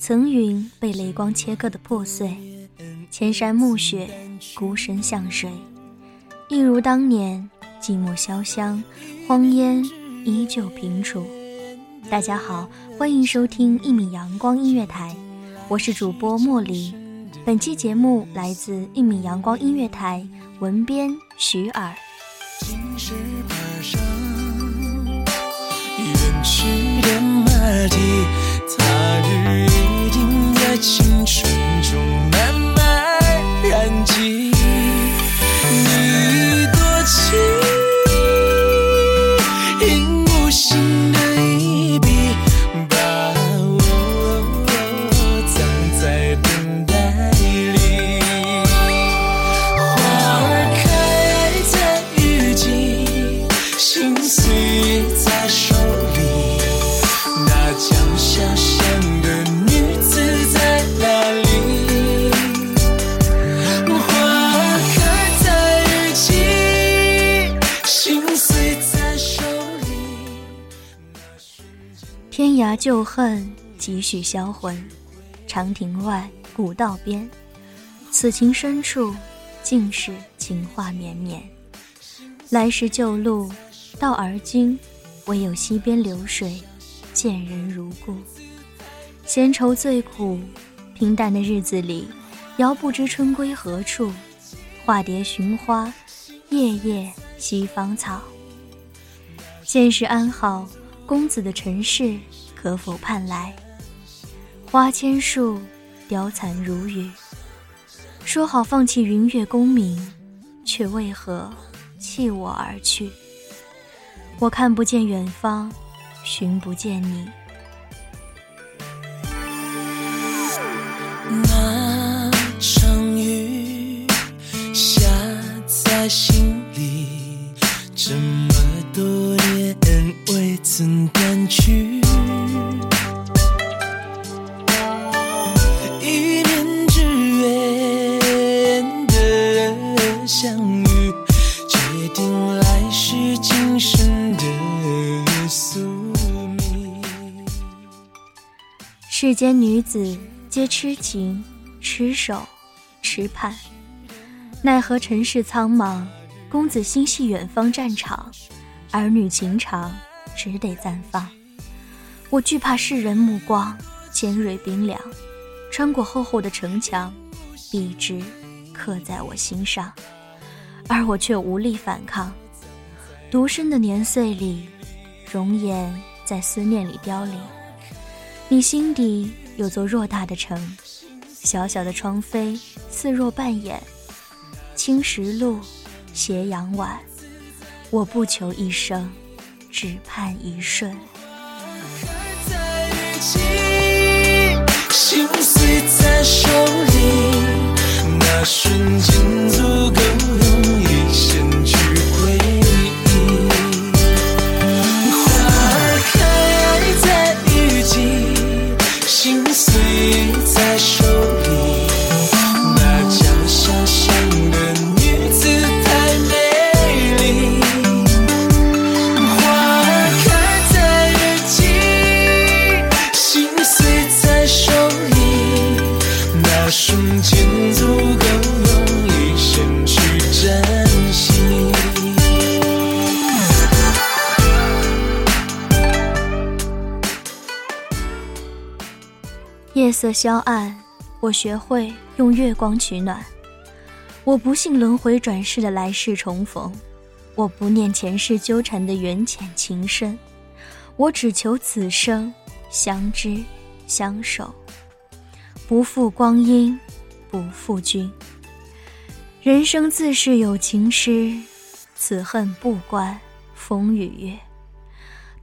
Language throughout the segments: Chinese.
层云被雷光切割的破碎，千山暮雪，孤身向水，一如当年寂寞潇湘，荒烟依旧平楚。大家好，欢迎收听一米阳光音乐台，我是主播茉莉。本期节目来自一米阳光音乐台，文编徐尔。今日爬上远去的马蹄，青春天涯旧恨，几许销魂。长亭外，古道边，此情深处，尽是情话绵绵。来时旧路，到而今，唯有溪边流水，见人如故。闲愁最苦，平淡的日子里，遥不知春归何处。化蝶寻花，夜夜西芳草。现世安好，公子的尘世可否盼来？花千树，凋残如雨。说好放弃云月功名，却为何弃我而去？我看不见远方，寻不见你。那场雨下在心去。一念之缘的相遇，决定来世今生的宿命。世间女子皆痴情、痴守、痴盼，奈何尘世苍茫，公子心系远方战场，儿女情长只得暂放。我惧怕世人目光尖锐冰凉，穿过厚厚的城墙，笔直刻在我心上，而我却无力反抗。独身的年岁里，容颜在思念里凋零。你心底有座偌大的城，小小的窗扉似若半掩，青石路斜阳晚，我不求一生，只盼一瞬。心碎在手里，那瞬间足够用一生色消暗，我学会用月光取暖。我不信轮回转世的来世重逢，我不念前世纠缠的缘浅情深，我只求此生相知相守，不负光阴，不负君。人生自是有情诗，此恨不关风与月。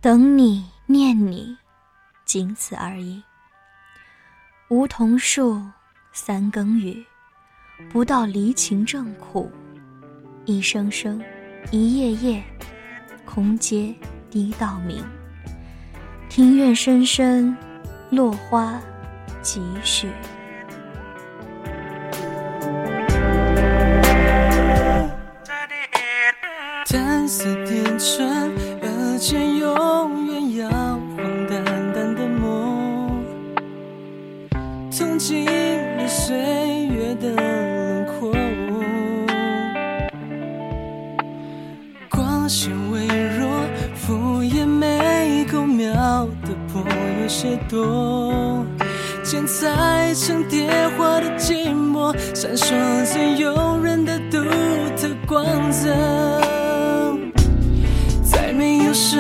等你念你，仅此而已。梧桐树，三更雨，不到离情正苦。一声声，一夜夜，空阶低到明。庭院深深，落花几许。岁月的轮廓。光线微弱，敷衍没够描的破有些多。剪裁成蝶花的寂寞，闪烁着诱人的独特光泽。再没有什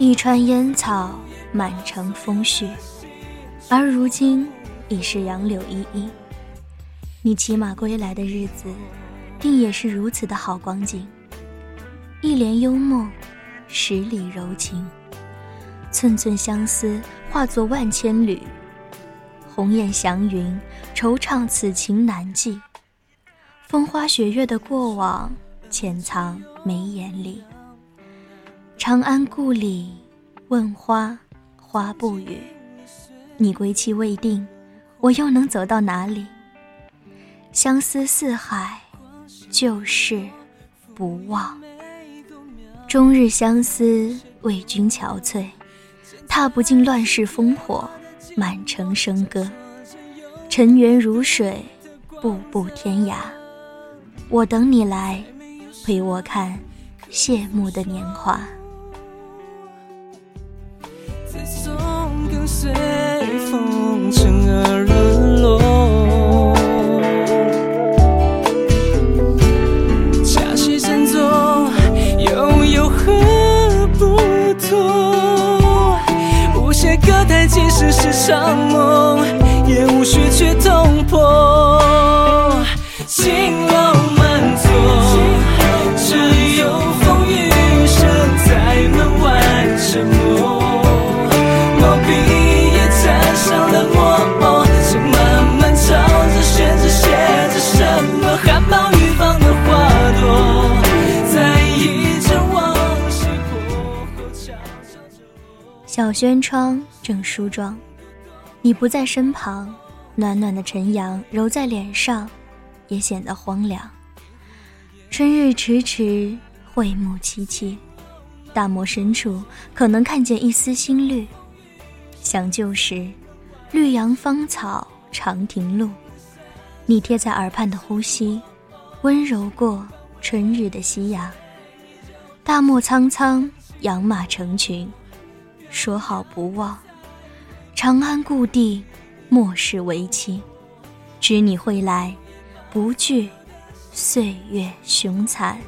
一川烟草，满城风絮，而如今已是杨柳依依。你骑马归来的日子，定也是如此的好光景。一帘幽梦，十里柔情，寸寸相思化作万千缕。鸿雁祥云，惆怅此情难寄。风花雪月的过往，潜藏眉眼里。长安故里，问花，花不语。你归期未定，我又能走到哪里？相思四海，旧事不忘。终日相思，为君憔悴，踏不尽乱世烽火，满城笙歌。尘缘如水，步步天涯。我等你来，陪我看谢幕的年华。自从跟随风尘而小轩窗正梳妆，你不在身旁，暖暖的晨阳揉在脸上，也显得荒凉。春日迟迟，惠木萋萋，大漠深处可能看见一丝新绿。想旧时，绿杨芳草长亭路，你贴在耳畔的呼吸，温柔过春日的夕阳。大漠苍苍，养马成群，说好不忘。长安故地，莫视为期。知你会来，不惧岁月凶残。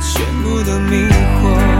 全部都迷惑。